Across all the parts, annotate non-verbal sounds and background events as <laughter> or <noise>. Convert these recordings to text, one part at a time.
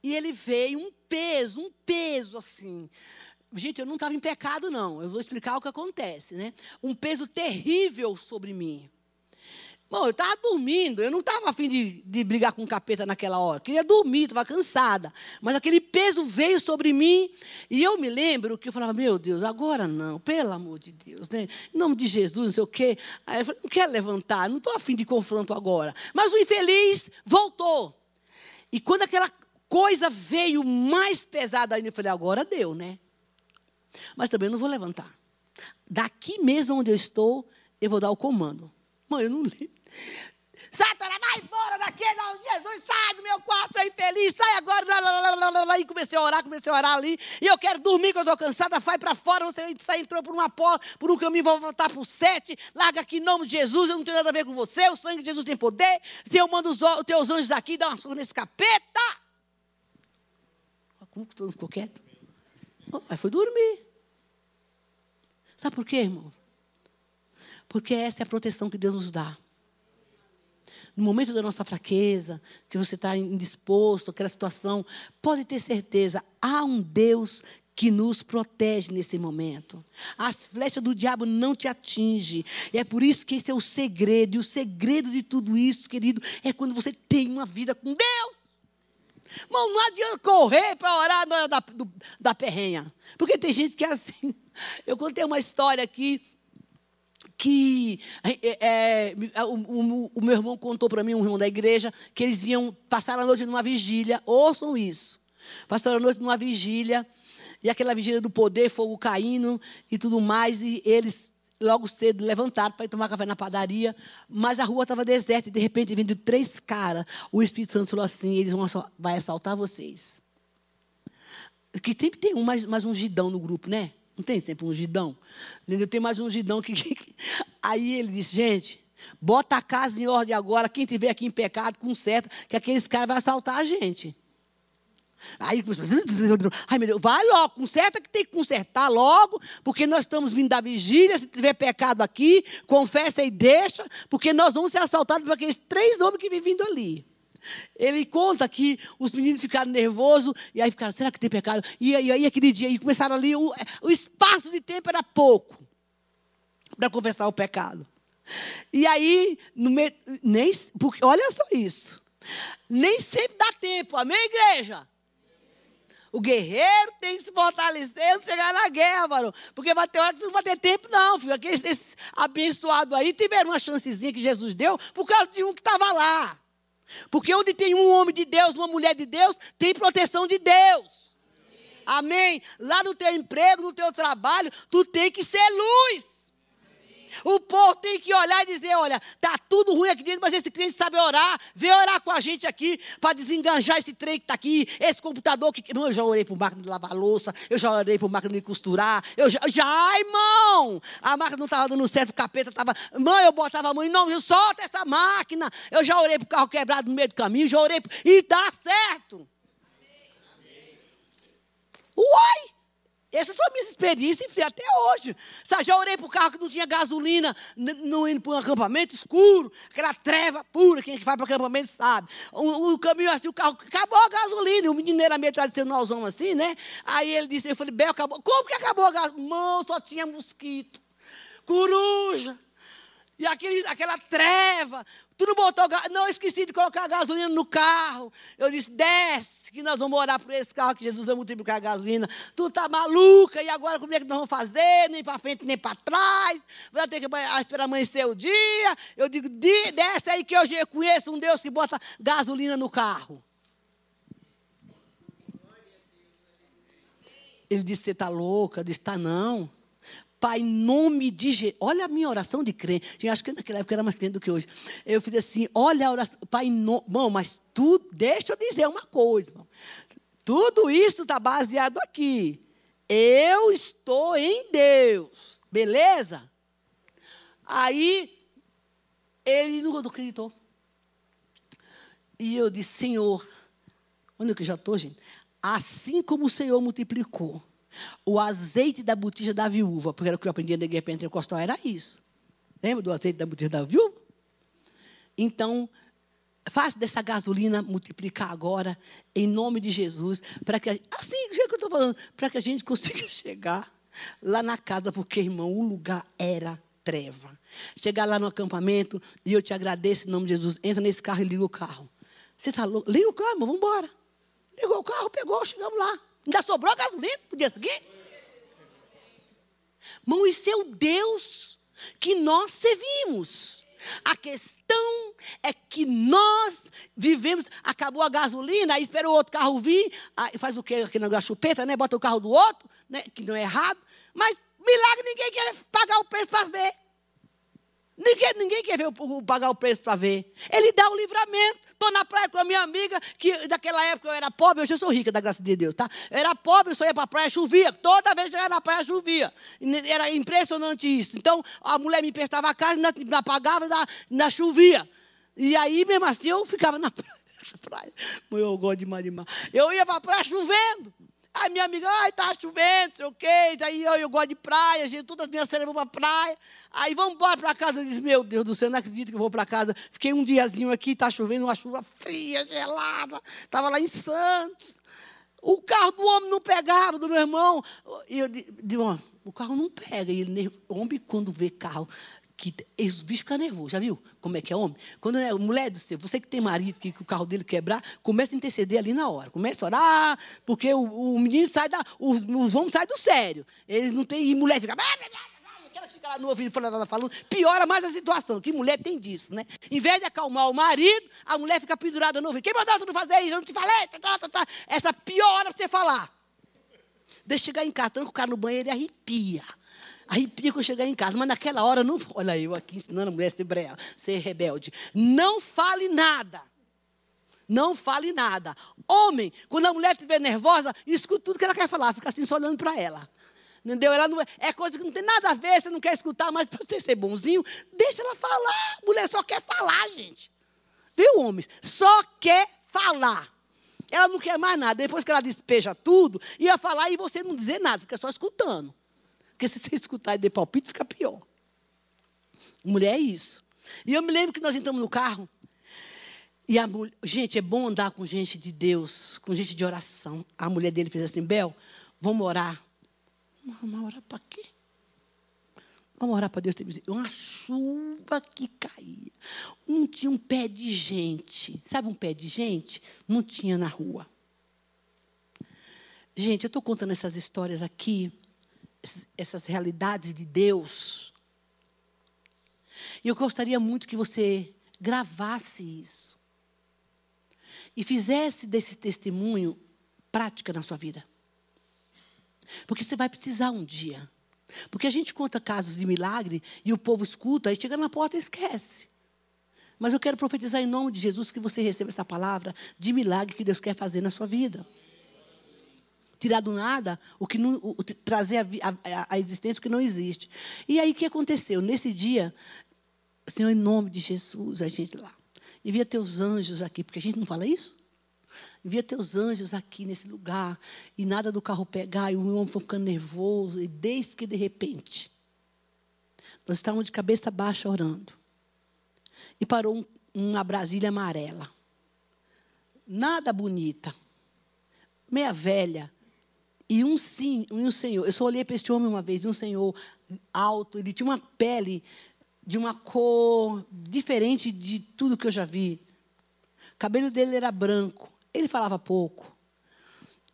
E ele veio um peso, um peso assim. Gente, eu não estava em pecado, não. Eu vou explicar o que acontece, né? Um peso terrível sobre mim. Bom, eu estava dormindo, eu não estava afim de, de brigar com o capeta naquela hora. Queria dormir, estava cansada. Mas aquele peso veio sobre mim. E eu me lembro que eu falava, meu Deus, agora não, pelo amor de Deus, né? Em nome de Jesus, não sei o quê. Aí eu falei, não quero levantar, não estou afim de confronto agora. Mas o infeliz voltou. E quando aquela coisa veio mais pesada ainda, eu falei, agora deu, né? Mas também não vou levantar. Daqui mesmo onde eu estou, eu vou dar o comando. Mãe, eu não lembro. Satanás, vai embora daqui, não, Jesus, sai do meu quarto, sou infeliz, sai agora. E comecei a orar, comecei a orar ali. E eu quero dormir, que eu estou cansada, vai para fora. Você sai, entrou por uma porta, por um caminho, vou voltar o sete. Larga aqui em nome de Jesus, eu não tenho nada a ver com você. O sangue de Jesus tem poder. Se eu mando os teus anjos daqui, dá uma surra nesse capeta. Que todo mundo ficou quieto? Aí foi dormir. Sabe por quê, irmão? Porque essa é a proteção que Deus nos dá. No momento da nossa fraqueza, que você está indisposto, aquela situação, pode ter certeza, há um Deus que nos protege nesse momento. As flechas do diabo não te atingem. E é por isso que esse é o segredo. E o segredo de tudo isso, querido, é quando você tem uma vida com Deus. Irmão, não adianta correr para orar na hora da, do, da perrenha. Porque tem gente que é assim. Eu contei uma história aqui que é, é, o, o, o, meu irmão contou para mim, um irmão da igreja, que eles iam passar a noite numa vigília. Ouçam isso. Passaram a noite numa vigília, e aquela vigília do poder, fogo caindo e tudo mais, e eles logo cedo levantaram para ir tomar café na padaria, mas a rua estava deserta, e de repente vindo três caras, o Espírito Santo falou assim, eles vão vai assaltar vocês. Que sempre tem um mais, mais um gidão no grupo, né? Não tem sempre um ungidão? Entendeu? Tem mais um ungidão <laughs> que, que. Aí ele disse, gente, bota a casa em ordem agora. Quem tiver aqui em pecado, conserta, que aqueles caras vão assaltar a gente. Aí <laughs> ai meu Deus, vai logo, conserta que tem que consertar logo, porque nós estamos vindo da vigília. Se tiver pecado aqui, confessa e deixa, porque nós vamos ser assaltados por aqueles três homens que vivem vindo ali. Ele conta que os meninos ficaram nervosos, e aí ficaram, será que tem pecado? E aí, aí aquele dia, e começaram ali, o, o espaço de tempo era pouco para confessar o pecado. E aí, no meio, nem, porque, olha só isso, nem sempre dá tempo, amém, igreja? O guerreiro tem que se fortalecer não chegar na guerra, varão. Porque vai ter hora que não vai ter tempo, não, filho. Aqueles abençoados aí tiveram uma chancezinha que Jesus deu por causa de um que estava lá. Porque onde tem um homem de Deus, uma mulher de Deus, tem proteção de Deus. Amém? Lá no teu emprego, no teu trabalho, tu tem que ser luz. O povo tem que olhar e dizer: olha, tá tudo ruim aqui dentro, mas esse crente sabe orar. Vem orar com a gente aqui para desenganjar esse trem que está aqui, esse computador que. Eu já orei para máquina de lavar louça, eu já orei para máquina de costurar. Eu já, já, irmão! A máquina não estava dando certo, o capeta estava. Mãe, eu botava a mãe, não, eu solta essa máquina. Eu já orei para o carro quebrado no meio do caminho, já orei. E dá certo. Uai! Essas são minhas experiências, enfim, até hoje. Sabe, já orei para o carro que não tinha gasolina, não indo para um acampamento escuro, aquela treva pura, quem é que vai para o acampamento sabe. O, o, caminho assim, o carro, acabou a gasolina. O menino era meio tradicionalzão assim, né? Aí ele disse, eu falei, Bel, acabou. Como que acabou a gasolina? Mão, só tinha mosquito, coruja. E aquele, aquela treva. Tu não botou. Não, esqueci de colocar gasolina no carro. Eu disse: desce, que nós vamos orar por esse carro, que Jesus vai multiplicar a gasolina. Tu tá maluca, e agora como é que nós vamos fazer? Nem para frente, nem para trás. Vai ter que esperar amanhecer o dia. Eu digo: desce aí, que hoje eu conheço um Deus que bota gasolina no carro. Ele disse: Você está louca? Eu disse: Está não. Pai, em nome de Jesus. Olha a minha oração de crente. Eu acho que naquela época era mais crente do que hoje. Eu fiz assim: olha a oração. Pai, nome. Bom, mas tudo. Deixa eu dizer uma coisa, irmão. Tudo isso está baseado aqui. Eu estou em Deus. Beleza? Aí, ele não acreditou. E eu disse: Senhor, onde é que eu já estou, gente? Assim como o Senhor multiplicou o azeite da botija da viúva, porque era o que eu aprendi na igreja pentecostal, era isso. Lembra do azeite da botija da viúva? Então, Faz dessa gasolina multiplicar agora, em nome de Jesus, para que, assim, que eu estou falando, para que a gente <laughs> consiga chegar lá na casa, porque, irmão, o lugar era treva. Chegar lá no acampamento, e eu te agradeço em nome de Jesus, entra nesse carro e liga o carro. Você está louco? Liga o carro, vamos embora. Ligou o carro, pegou, chegamos lá. Ainda sobrou gasolina para o dia seguinte. Irmão, isso é o Deus que nós servimos. A questão é que nós vivemos, acabou a gasolina, aí espera o outro carro vir, faz o quê? Aquele negócio chupeta, né? Bota o carro do outro, né? que não é errado. Mas milagre ninguém quer pagar o preço para ver. Ninguém, ninguém quer ver o, pagar o preço para ver. Ele dá o livramento. Estou na praia com a minha amiga, que daquela época eu era pobre, hoje eu sou rica, da graça de Deus, tá? Eu era pobre, eu só ia para a praia, chovia. Toda vez que eu ia na praia, chovia. Era impressionante isso. Então, a mulher me emprestava a casa, ainda me apagava, ainda, ainda chovia. E aí, mesmo assim, eu ficava na <laughs> praia. Eu gosto demais de mar. Eu ia para a praia chovendo. Aí minha amiga, ai, tá chovendo, sei o quê. Aí eu, eu gosto de praia, gente, todas as minhas férias vão para praia. Aí vamos embora para casa. Eu disse, meu Deus do céu, não acredito que eu vou para casa. Fiquei um diazinho aqui, tá chovendo, uma chuva fria, gelada. Estava lá em Santos. O carro do homem não pegava, do meu irmão. E eu digo, o carro não pega. E ele, homem, quando vê carro que os bichos ficam nervosos, já viu como é que é homem? Quando é mulher do seu, você que tem marido que, que o carro dele quebrar, começa a interceder ali na hora, começa a orar, porque o, o menino sai da, os, os homens saem do sério, eles não têm, e mulher fica, aquela que fica lá no ouvido falando, falando, piora mais a situação, que mulher tem disso, né? Em vez de acalmar o marido, a mulher fica pendurada no ouvido, quem mandou tu não fazer isso, eu não te falei, tá, tá, tá, tá. essa piora para você falar. Deixa chegar em casa, tranca o cara no banheiro e arrepia. Arrepia quando chegar em casa. Mas naquela hora, não. Olha eu aqui ensinando a mulher a ser, ser rebelde. Não fale nada. Não fale nada. Homem, quando a mulher estiver nervosa, escuta tudo que ela quer falar. Fica assim só olhando para ela. Entendeu? Ela não, é coisa que não tem nada a ver, você não quer escutar, mas <laughs> para você ser bonzinho, deixa ela falar. Mulher só quer falar, gente. Viu, homens? Só quer falar. Ela não quer mais nada. Depois que ela despeja tudo, ia falar e você não dizer nada, fica só escutando. Porque se você escutar e der palpite, fica pior. Mulher é isso. E eu me lembro que nós entramos no carro. E a mulher, gente, é bom andar com gente de Deus, com gente de oração. A mulher dele fez assim: Bel, vamos orar. Vamos orar para quê? Vamos orar para Deus ter Uma chuva que caía. Um tinha um pé de gente. Sabe um pé de gente? Não tinha na rua. Gente, eu estou contando essas histórias aqui essas realidades de Deus. E eu gostaria muito que você gravasse isso. E fizesse desse testemunho prática na sua vida. Porque você vai precisar um dia. Porque a gente conta casos de milagre e o povo escuta, aí chega na porta e esquece. Mas eu quero profetizar em nome de Jesus que você receba essa palavra de milagre que Deus quer fazer na sua vida tirar do nada o que não, o, trazer a, a, a, existência o que não existe. E aí o que aconteceu? Nesse dia, Senhor, em nome de Jesus, a gente lá. Envia teus anjos aqui, porque a gente não fala isso? Envia teus anjos aqui nesse lugar. E nada do carro pegar, e o homem foi ficando nervoso. E desde que de repente, nós estávamos de cabeça baixa orando. E parou um, uma Brasília amarela. Nada bonita. Meia velha, e um sim, um senhor. Eu só olhei para este homem uma vez, um senhor alto, ele tinha uma pele de uma cor diferente de tudo que eu já vi. O cabelo dele era branco. Ele falava pouco.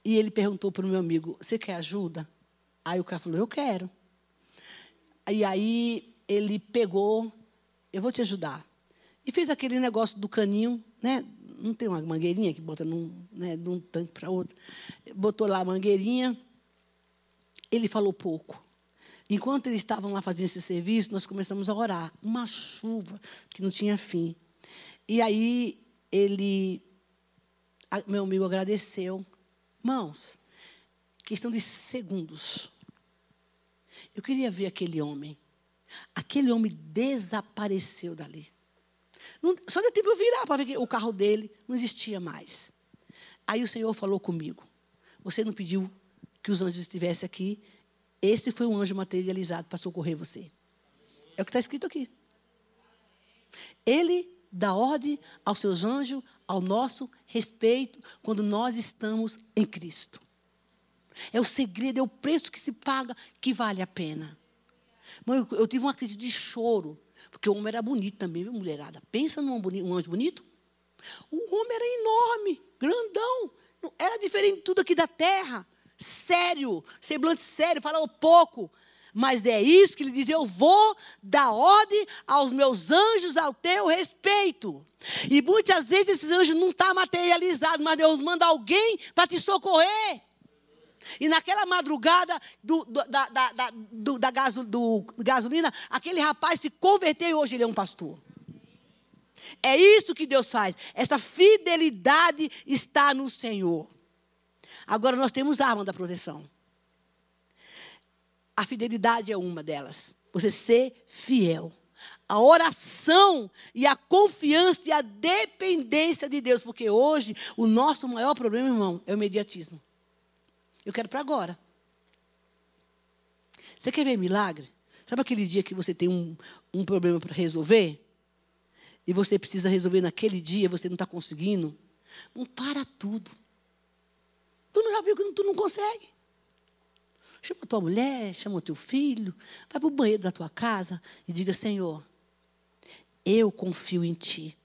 E ele perguntou para o meu amigo: Você quer ajuda? Aí o cara falou: Eu quero. E aí ele pegou: Eu vou te ajudar. E fez aquele negócio do caninho, né? Não tem uma mangueirinha que bota num, né, de um tanque para outro. Botou lá a mangueirinha. Ele falou pouco. Enquanto eles estavam lá fazendo esse serviço, nós começamos a orar. Uma chuva que não tinha fim. E aí ele, meu amigo agradeceu. Mãos, questão de segundos. Eu queria ver aquele homem. Aquele homem desapareceu dali. Não, só deu tempo eu virar para ver que o carro dele não existia mais. Aí o Senhor falou comigo: Você não pediu que os anjos estivessem aqui? Esse foi um anjo materializado para socorrer você. É o que está escrito aqui. Ele dá ordem aos seus anjos ao nosso respeito quando nós estamos em Cristo. É o segredo, é o preço que se paga que vale a pena. Mãe, eu, eu tive uma crise de choro, porque o homem era bonito também, viu, mulherada? Pensa num um anjo bonito. O homem era enorme, grandão. Era diferente de tudo aqui da terra. Sério, semblante sério, falava pouco. Mas é isso que ele diz: eu vou dar ordem aos meus anjos ao teu respeito. E muitas vezes esses anjos não estão tá materializados, mas Deus manda alguém para te socorrer. E naquela madrugada do, do, da, da, da, do, da gaso, do gasolina, aquele rapaz se converteu e hoje ele é um pastor. É isso que Deus faz. Essa fidelidade está no Senhor. Agora nós temos a arma da proteção. A fidelidade é uma delas. Você ser fiel. A oração e a confiança e a dependência de Deus. Porque hoje o nosso maior problema, irmão, é o imediatismo. Eu quero para agora. Você quer ver milagre? Sabe aquele dia que você tem um, um problema para resolver? E você precisa resolver naquele dia, você não está conseguindo? Não para tudo. Tu não já viu que tu não consegue? Chama tua mulher, chama teu filho, vai para o banheiro da tua casa e diga: Senhor, eu confio em Ti.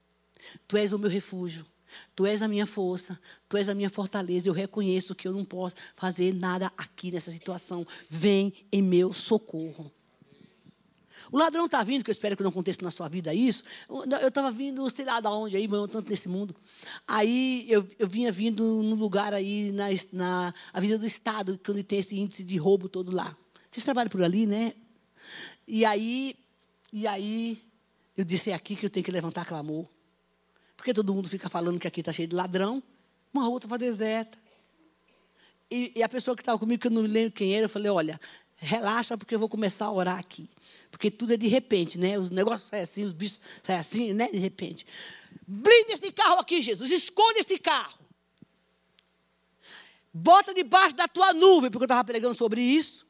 Tu és o meu refúgio. Tu és a minha força, tu és a minha fortaleza. Eu reconheço que eu não posso fazer nada aqui nessa situação. Vem em meu socorro. O ladrão está vindo, que eu espero que não aconteça na sua vida isso. Eu estava vindo, sei lá de onde aí, mas tanto nesse mundo. Aí eu, eu vinha vindo num lugar aí na, na Avenida do Estado, quando tem esse índice de roubo todo lá. Vocês trabalham por ali, né? E aí, e aí eu disse, é aqui que eu tenho que levantar clamor. Porque todo mundo fica falando que aqui está cheio de ladrão. Uma rua estava deserta. E, e a pessoa que estava comigo, que eu não me lembro quem era, eu falei, olha, relaxa porque eu vou começar a orar aqui. Porque tudo é de repente, né? Os negócios saem assim, os bichos saem assim, né? De repente. Blinda esse carro aqui, Jesus. Esconde esse carro. Bota debaixo da tua nuvem, porque eu estava pregando sobre isso.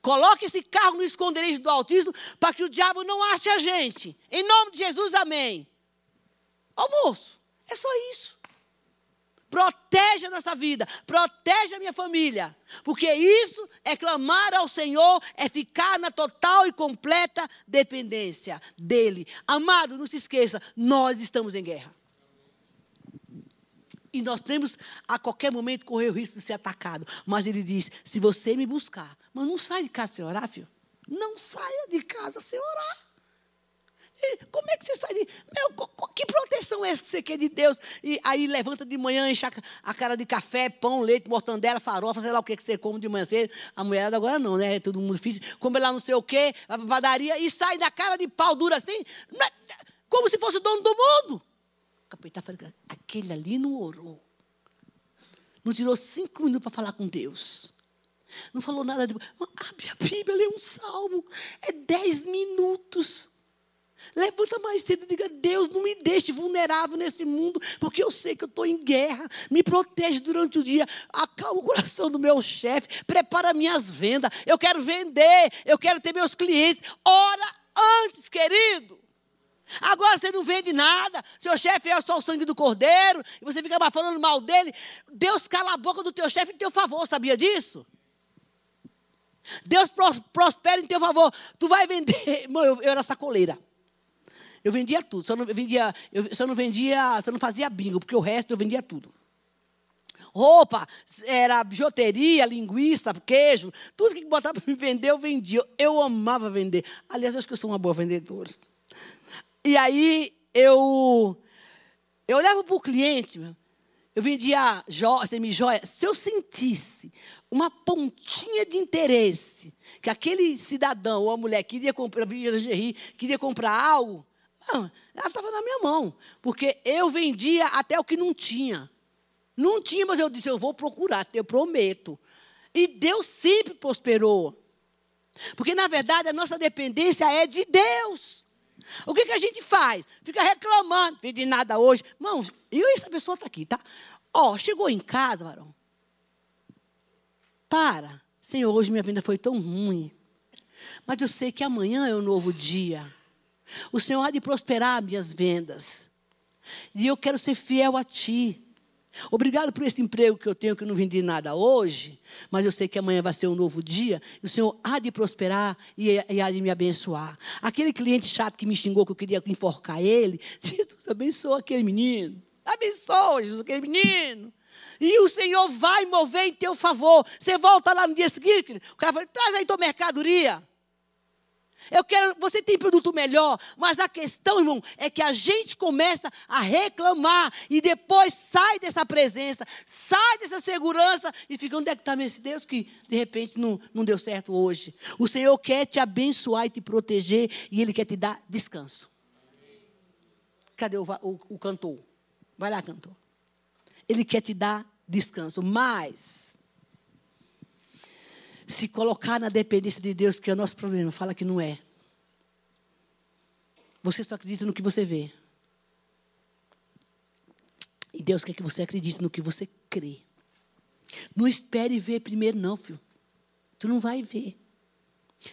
Coloque esse carro no esconderijo do Altíssimo para que o diabo não ache a gente. Em nome de Jesus, amém. Almoço, é só isso. Protege a nossa vida, protege a minha família. Porque isso é clamar ao Senhor, é ficar na total e completa dependência dEle. Amado, não se esqueça, nós estamos em guerra. E nós temos a qualquer momento correr o risco de ser atacado. Mas ele diz: se você me buscar, mas não sai de casa sem orar, filho. Não saia de casa sem orar. Como é que você sai de. Meu, que proteção é essa que você quer de Deus? E aí levanta de manhã, enche a cara de café, pão, leite, mortandela, farofa, sei lá o que, que você come de manhã cedo. A mulher agora não, né? É todo mundo difícil. Come lá não sei o quê, vai para padaria e sai da cara de pau dura assim, é, como se fosse o dono do mundo. O capitão falando, aquele ali não orou. Não tirou cinco minutos para falar com Deus. Não falou nada de. Abre a Bíblia, lê um salmo. É dez minutos. Levanta mais cedo e diga: Deus, não me deixe vulnerável nesse mundo, porque eu sei que eu estou em guerra. Me protege durante o dia. Acalma o coração do meu chefe. Prepara minhas vendas. Eu quero vender. Eu quero ter meus clientes. Ora antes, querido. Agora você não vende nada, seu chefe é só o sangue do cordeiro, e você fica falando mal dele. Deus cala a boca do teu chefe em teu favor, sabia disso? Deus prospera em teu favor. Tu vai vender. <laughs> Mãe, eu, eu era sacoleira. Eu vendia tudo. Só não vendia, eu só não vendia, só não fazia bingo, porque o resto eu vendia tudo. Roupa, era bijuteria, linguiça, queijo, tudo que botava para me vender, eu vendia. Eu amava vender. Aliás, eu acho que eu sou uma boa vendedora. E aí eu eu olhava para o cliente, eu vendia semi-joia. Se eu sentisse uma pontinha de interesse que aquele cidadão ou a mulher queria comprar, queria comprar algo, não, ela estava na minha mão. Porque eu vendia até o que não tinha. Não tinha, mas eu disse, eu vou procurar, eu prometo. E Deus sempre prosperou. Porque, na verdade, a nossa dependência é de Deus. O que, que a gente faz? Fica reclamando, de nada hoje. Irmãos, e essa pessoa está aqui, tá? Ó, chegou em casa, varão. Para. Senhor, hoje minha vida foi tão ruim. Mas eu sei que amanhã é um novo dia. O Senhor há de prosperar minhas vendas. E eu quero ser fiel a Ti. Obrigado por esse emprego que eu tenho, que eu não vendi nada hoje, mas eu sei que amanhã vai ser um novo dia, e o Senhor há de prosperar e, e há de me abençoar. Aquele cliente chato que me xingou, que eu queria enforcar ele, <laughs> Jesus abençoa aquele menino. Abençoa, Jesus, aquele menino. E o Senhor vai mover em teu favor. Você volta lá no dia seguinte, o cara fala, traz aí tua mercadoria. Eu quero, você tem produto melhor, mas a questão, irmão, é que a gente começa a reclamar e depois sai dessa presença, sai dessa segurança e fica onde é que está esse Deus que de repente não, não deu certo hoje. O Senhor quer te abençoar e te proteger e Ele quer te dar descanso. Cadê o, o, o cantor? Vai lá, cantor. Ele quer te dar descanso, mas se colocar na dependência de Deus, que é o nosso problema, fala que não é. Você só acredita no que você vê. E Deus quer que você acredite no que você crê. Não espere ver primeiro, não, filho. Tu não vai ver.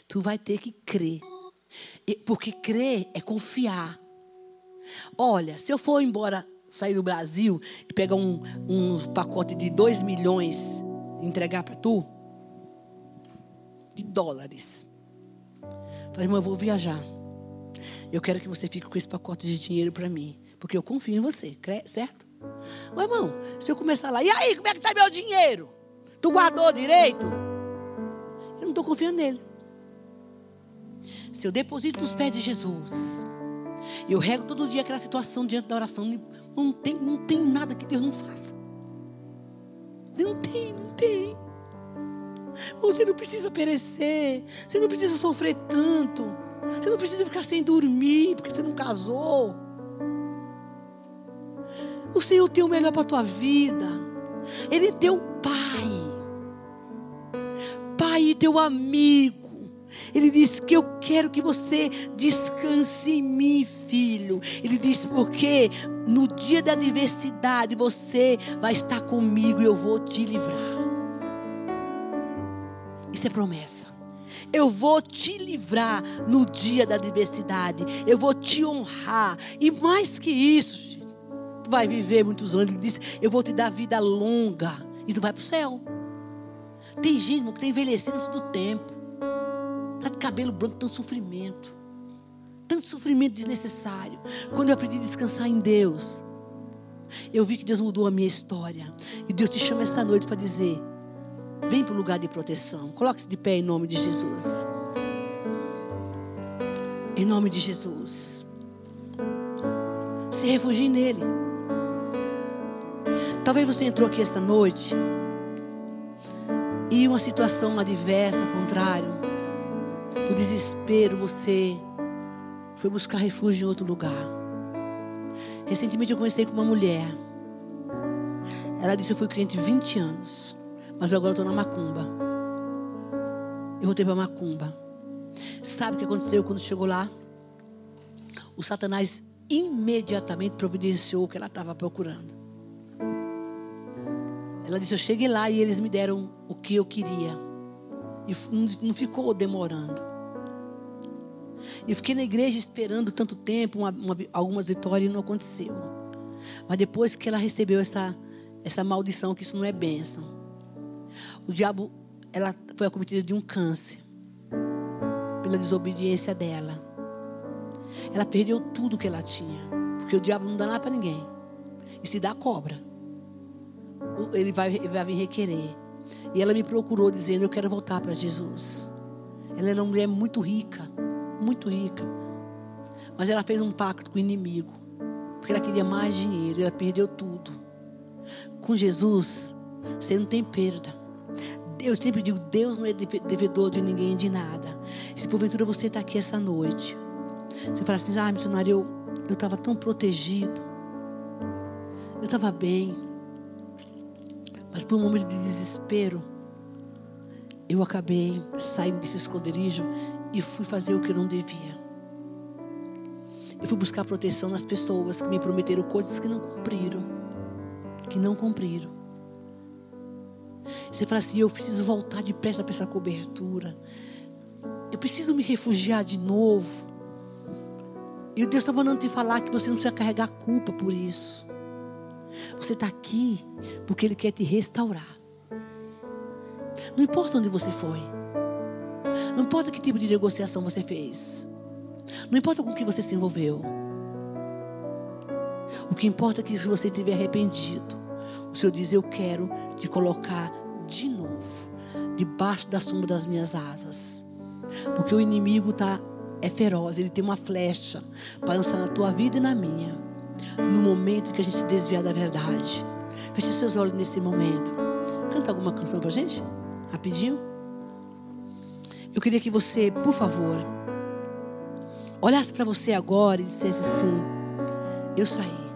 Tu vai ter que crer. Porque crer é confiar. Olha, se eu for embora, sair do Brasil e pegar um, um pacote de 2 milhões e entregar para tu, de dólares. Falei, irmão, eu vou viajar. Eu quero que você fique com esse pacote de dinheiro para mim. Porque eu confio em você, certo? Ô irmão, se eu começar lá, e aí, como é que está meu dinheiro? Tu guardou direito? Eu não estou confiando nele. Se eu deposito nos pés de Jesus, eu rego todo dia aquela situação diante da oração, não tem, não tem nada que Deus não faça. Você não precisa perecer. Você não precisa sofrer tanto. Você não precisa ficar sem dormir porque você não casou. O Senhor tem o melhor para a tua vida. Ele é teu pai. Pai teu amigo. Ele diz que eu quero que você descanse em mim, filho. Ele diz porque no dia da adversidade você vai estar comigo e eu vou te livrar. Isso é promessa. Eu vou te livrar no dia da adversidade. Eu vou te honrar. E mais que isso, tu vai viver muitos anos. Ele disse: Eu vou te dar vida longa. E tu vai para o céu. Tem gente que está envelhecendo antes do tempo. Está de cabelo branco, tanto sofrimento. Tanto sofrimento desnecessário. Quando eu aprendi a descansar em Deus, eu vi que Deus mudou a minha história. E Deus te chama essa noite para dizer: Vem para o lugar de proteção. Coloque-se de pé em nome de Jesus. Em nome de Jesus. Se refugie nele. Talvez você entrou aqui esta noite e uma situação adversa, contrário, o desespero, você foi buscar refúgio em outro lugar. Recentemente eu conversei com uma mulher. Ela disse: Eu fui cliente 20 anos. Mas agora eu estou na macumba. Eu voltei para macumba. Sabe o que aconteceu quando chegou lá? O Satanás imediatamente providenciou o que ela estava procurando. Ela disse: Eu cheguei lá e eles me deram o que eu queria. E não ficou demorando. Eu fiquei na igreja esperando tanto tempo, uma, uma, algumas vitórias e não aconteceu. Mas depois que ela recebeu essa, essa maldição, que isso não é bênção, o diabo, ela foi acometida de um câncer pela desobediência dela. Ela perdeu tudo que ela tinha, porque o diabo não dá nada para ninguém. E se dá cobra, ele vai, vai vir requerer. E ela me procurou dizendo: Eu quero voltar para Jesus. Ela era uma mulher muito rica, muito rica. Mas ela fez um pacto com o inimigo, porque ela queria mais dinheiro, ela perdeu tudo. Com Jesus, você não tem perda. Eu sempre digo, Deus não é devedor de ninguém de nada. Se porventura você está aqui essa noite, você fala assim, ah, missionário, eu estava tão protegido. Eu estava bem. Mas por um momento de desespero, eu acabei saindo desse esconderijo e fui fazer o que eu não devia. Eu fui buscar proteção nas pessoas que me prometeram coisas que não cumpriram. Que não cumpriram. Você fala assim: eu preciso voltar depressa para essa cobertura. Eu preciso me refugiar de novo. E o Deus está mandando te falar que você não precisa carregar culpa por isso. Você está aqui porque Ele quer te restaurar. Não importa onde você foi. Não importa que tipo de negociação você fez. Não importa com que você se envolveu. O que importa é que se você estiver arrependido, o Senhor diz: Eu quero te colocar de novo, debaixo da sombra das minhas asas. Porque o inimigo tá, é feroz, ele tem uma flecha para lançar na tua vida e na minha. No momento que a gente se desviar da verdade. Feche seus olhos nesse momento. Canta alguma canção para a gente? Rapidinho. Eu queria que você, por favor, olhasse para você agora e dissesse assim: Eu saí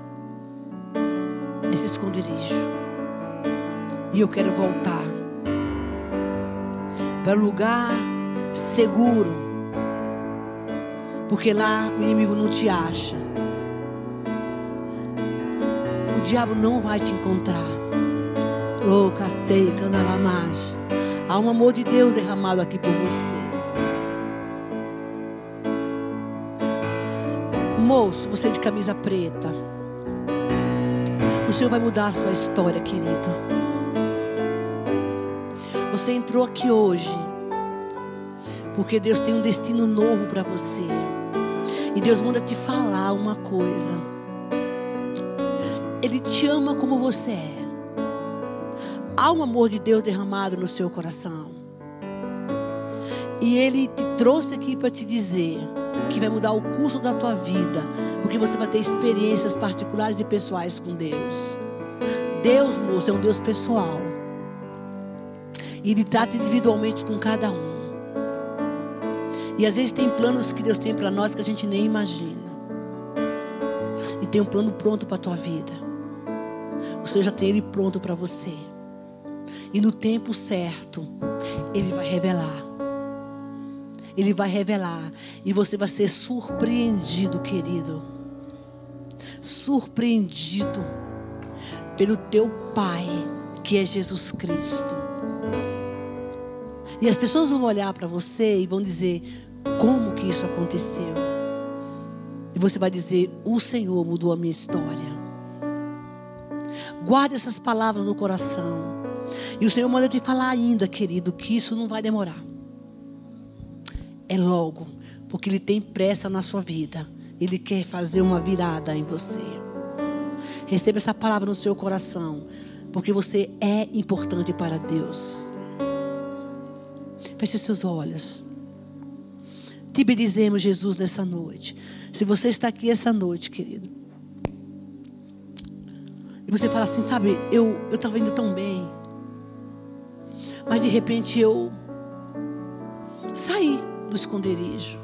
desse esconderijo. E eu quero voltar para o lugar seguro. Porque lá o inimigo não te acha. O diabo não vai te encontrar. Louca, teca, candalamage. Há um amor de Deus derramado aqui por você. Moço, você é de camisa preta. O Senhor vai mudar a sua história, querido. Você entrou aqui hoje porque Deus tem um destino novo para você. E Deus manda te falar uma coisa. Ele te ama como você é. Há um amor de Deus derramado no seu coração. E Ele te trouxe aqui para te dizer que vai mudar o curso da tua vida porque você vai ter experiências particulares e pessoais com Deus. Deus, moço, é um Deus pessoal. E Ele trata individualmente com cada um. E às vezes tem planos que Deus tem para nós que a gente nem imagina. E tem um plano pronto para a tua vida. O Senhor já tem ele pronto para você. E no tempo certo, Ele vai revelar. Ele vai revelar. E você vai ser surpreendido, querido. Surpreendido pelo teu Pai, que é Jesus Cristo. E as pessoas vão olhar para você e vão dizer: como que isso aconteceu? E você vai dizer: o Senhor mudou a minha história. Guarde essas palavras no coração. E o Senhor manda te falar ainda, querido, que isso não vai demorar é logo, porque Ele tem pressa na sua vida. Ele quer fazer uma virada em você. Receba essa palavra no seu coração, porque você é importante para Deus. Feche seus olhos. Te bendizemos, Jesus, nessa noite. Se você está aqui essa noite, querido, e você fala assim, sabe, eu estava indo tão bem, mas de repente eu saí do esconderijo.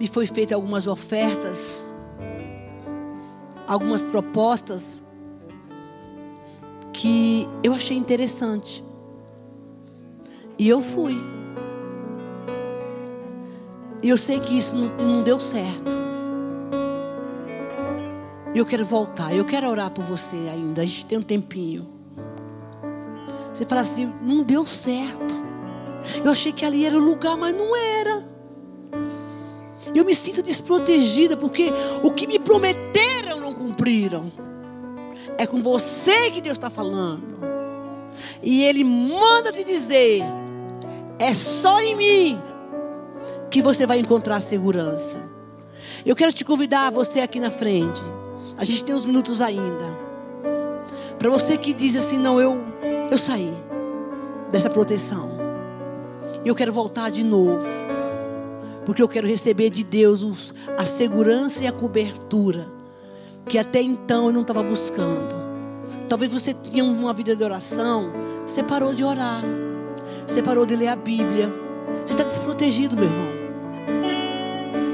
Me foi feita algumas ofertas, algumas propostas que eu achei interessante. E eu fui. E eu sei que isso não, não deu certo. E eu quero voltar. Eu quero orar por você ainda. A gente tem um tempinho. Você fala assim: não deu certo. Eu achei que ali era o lugar, mas não era. Eu me sinto desprotegida porque o que me prometeram não cumpriram. É com você que Deus está falando. E Ele manda te dizer: é só em mim que você vai encontrar segurança. Eu quero te convidar, você aqui na frente. A gente tem uns minutos ainda. Para você que diz assim: não, eu, eu saí dessa proteção. Eu quero voltar de novo. Porque eu quero receber de Deus a segurança e a cobertura. Que até então eu não estava buscando. Talvez você tinha uma vida de oração. Você parou de orar. Você parou de ler a Bíblia. Você está desprotegido, meu irmão.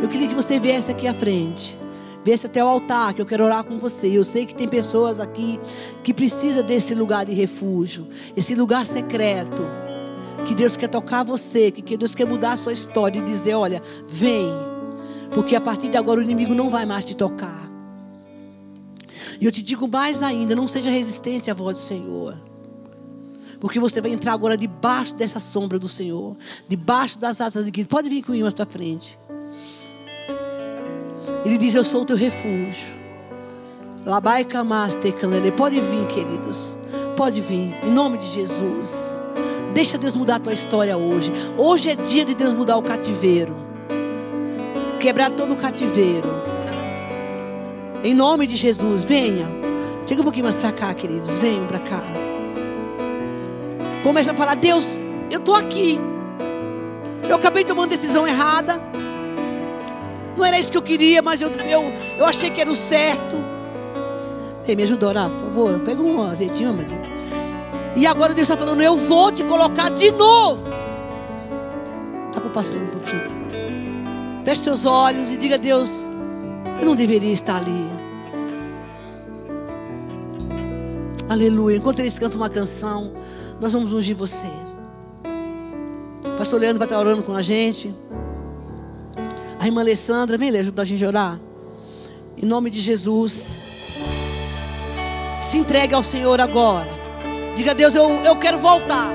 Eu queria que você viesse aqui à frente. Viesse até o altar, que eu quero orar com você. Eu sei que tem pessoas aqui que precisam desse lugar de refúgio. Esse lugar secreto que Deus quer tocar você, que Deus quer mudar a sua história e dizer: olha, vem, porque a partir de agora o inimigo não vai mais te tocar. E eu te digo mais ainda: não seja resistente à voz do Senhor. Porque você vai entrar agora debaixo dessa sombra do Senhor, debaixo das asas de Cristo. Pode vir comigo mais para frente. Ele diz: Eu sou o teu refúgio. Labai. Pode vir, queridos. Pode vir. Em nome de Jesus. Deixa Deus mudar a tua história hoje. Hoje é dia de Deus mudar o cativeiro. Quebrar todo o cativeiro. Em nome de Jesus, venha. Chega um pouquinho mais para cá, queridos. Venham para cá. Começa a falar: Deus, eu estou aqui. Eu acabei tomando decisão errada. Não era isso que eu queria, mas eu, eu, eu achei que era o certo. Ei, me ajuda a orar, por favor. Pega um azeitinho, Magui. E agora Deus está falando: Eu vou te colocar de novo. Dá para o pastor um pouquinho. Feche seus olhos e diga a Deus: Eu não deveria estar ali. Aleluia. Enquanto eles cantam uma canção, nós vamos ungir você. O pastor Leandro vai estar orando com a gente. A irmã Alessandra, vem ler, ajuda a gente a orar. Em nome de Jesus. Se entregue ao Senhor agora. Diga a Deus, eu, eu quero voltar.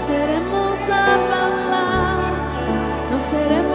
seremos apagas, no seremos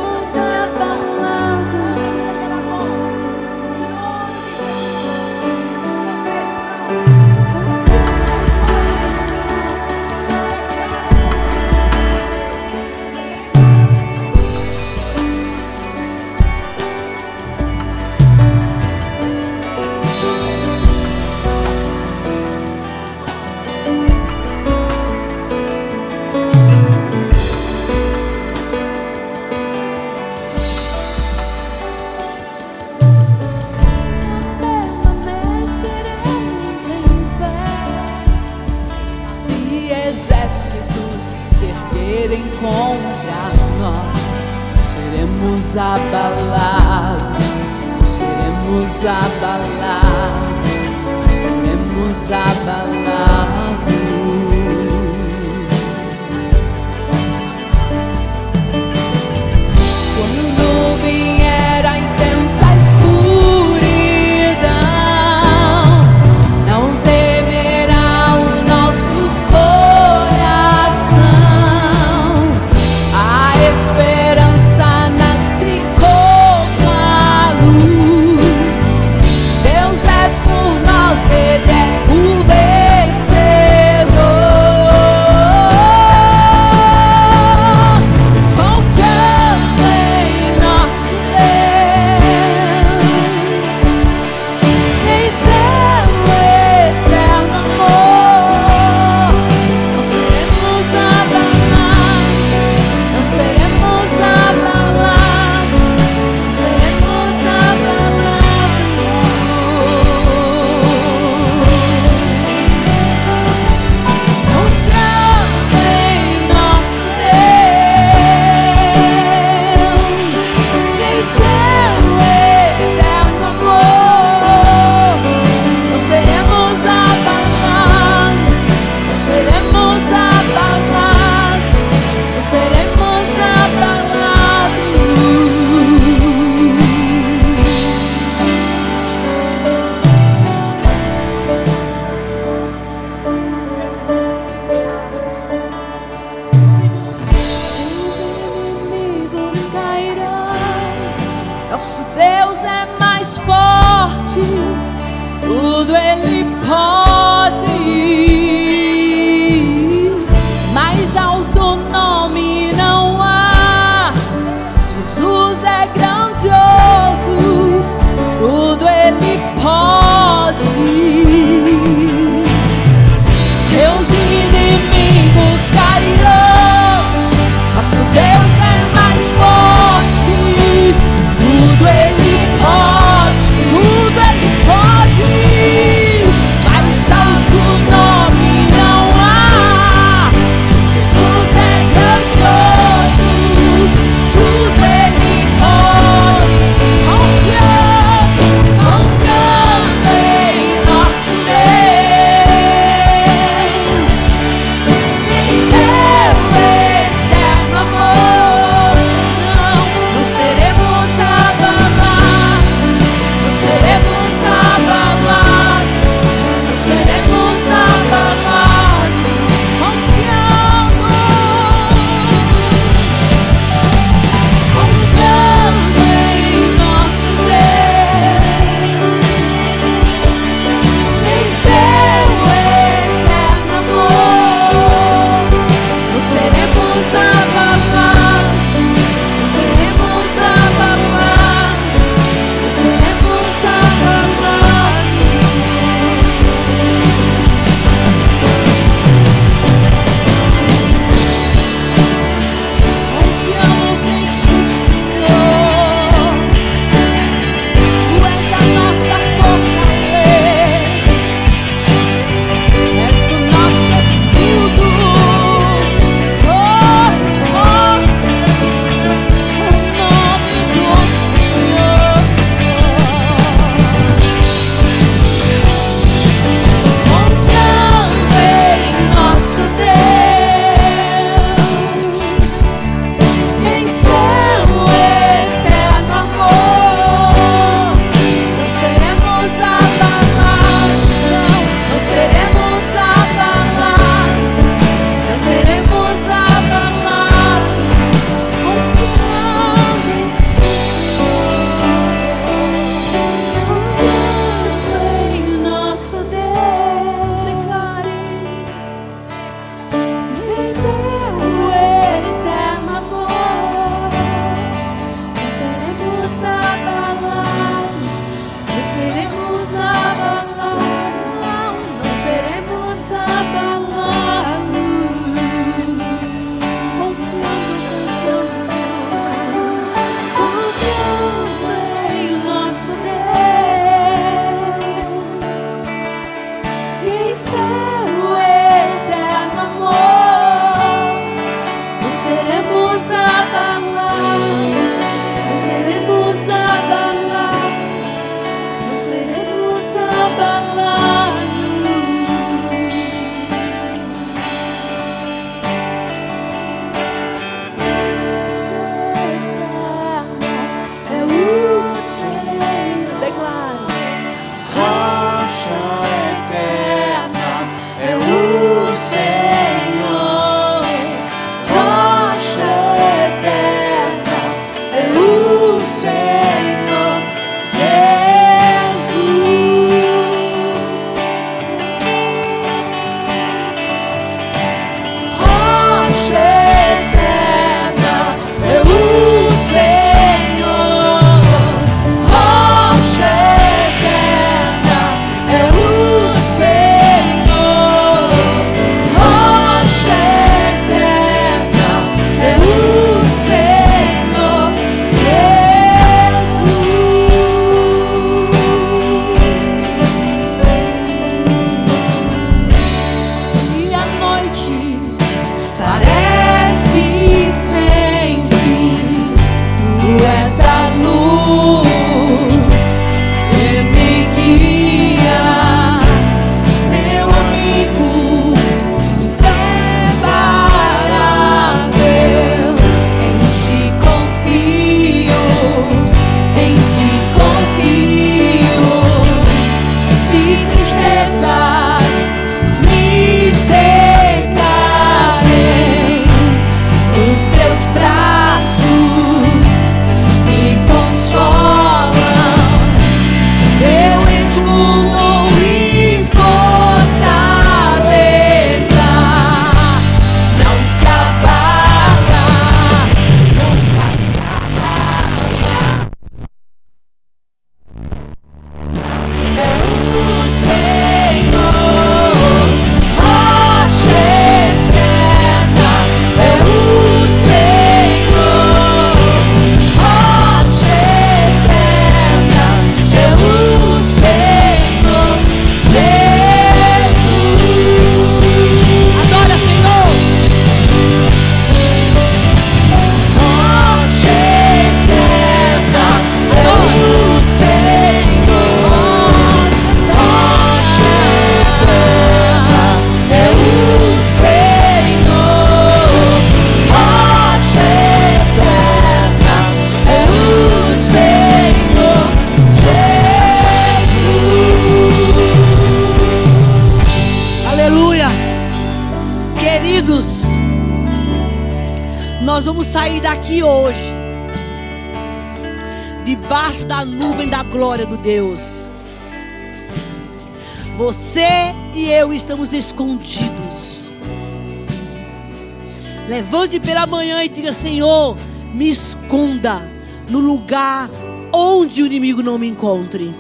Pela manhã e diga: Senhor, me esconda no lugar onde o inimigo não me encontre.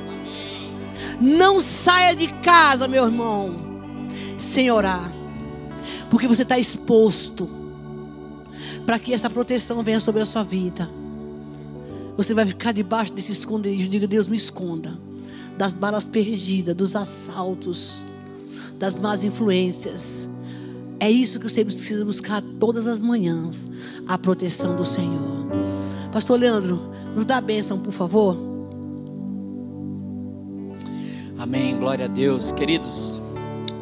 Não saia de casa, meu irmão, sem orar, porque você está exposto para que essa proteção venha sobre a sua vida. Você vai ficar debaixo desse esconderijo. Diga, Deus, me esconda das balas perdidas, dos assaltos, das más influências. É isso que você precisa buscar todas as manhãs, a proteção do Senhor. Pastor Leandro, nos dá a bênção, por favor. Amém, glória a Deus. Queridos,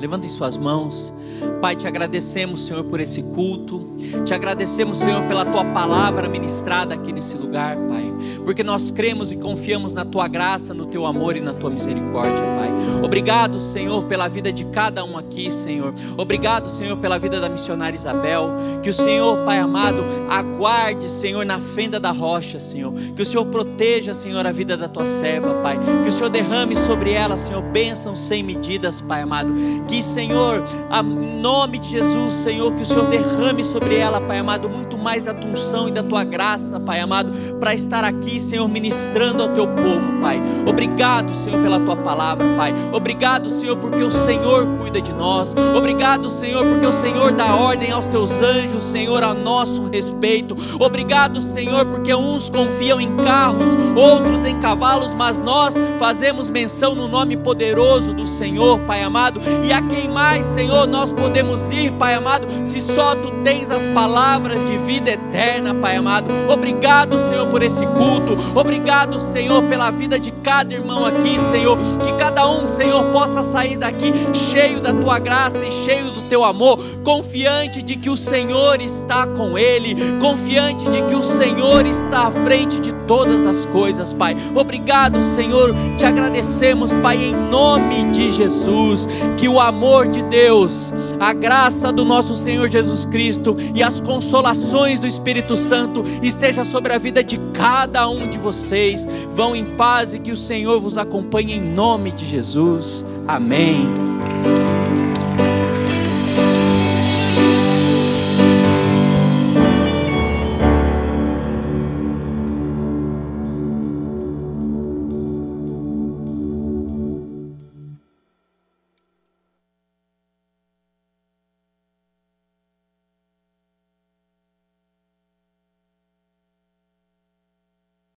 levantem suas mãos. Pai, te agradecemos, Senhor, por esse culto. Te agradecemos, Senhor, pela tua palavra ministrada aqui nesse lugar, Pai. Porque nós cremos e confiamos na tua graça, no teu amor e na tua misericórdia, Pai. Obrigado, Senhor, pela vida de cada um aqui, Senhor. Obrigado, Senhor, pela vida da missionária Isabel. Que o Senhor, Pai amado, aguarde, Senhor, na fenda da rocha, Senhor. Que o Senhor proteja, Senhor, a vida da tua serva, Pai. Que o Senhor derrame sobre ela, Senhor, bênçãos sem medidas, Pai amado. Que, Senhor, a Em nome de Jesus, Senhor, que o Senhor derrame sobre ela, Pai amado, muito mais da tua unção e da tua graça, Pai amado, para estar aqui, Senhor, ministrando ao teu povo, Pai. Obrigado, Senhor, pela tua palavra, Pai. Obrigado, Senhor, porque o Senhor cuida de nós. Obrigado, Senhor, porque o Senhor dá ordem aos teus anjos, Senhor, a nosso respeito. Obrigado, Senhor, porque uns confiam em carros, outros em cavalos, mas nós fazemos menção no nome poderoso do Senhor, Pai amado. E a quem mais, Senhor, nós podemos ir, Pai amado, se só tu tens as palavras de vida eterna, Pai amado. Obrigado, Senhor, por esse culto. Obrigado, Senhor, pela vida de cada irmão aqui, Senhor. Que cada um, Senhor, possa sair daqui cheio da tua graça e cheio do teu amor, confiante de que o Senhor está com ele, confiante de que o Senhor está à frente de todas as coisas, Pai. Obrigado, Senhor. Te agradecemos, Pai, em nome de Jesus. Que o amor de Deus, a graça do nosso Senhor Jesus Cristo e as consolações do Espírito Santo esteja sobre a vida de cada um de vocês. Vão em paz e que o Senhor vos acompanhe em nome de Jesus. Amém.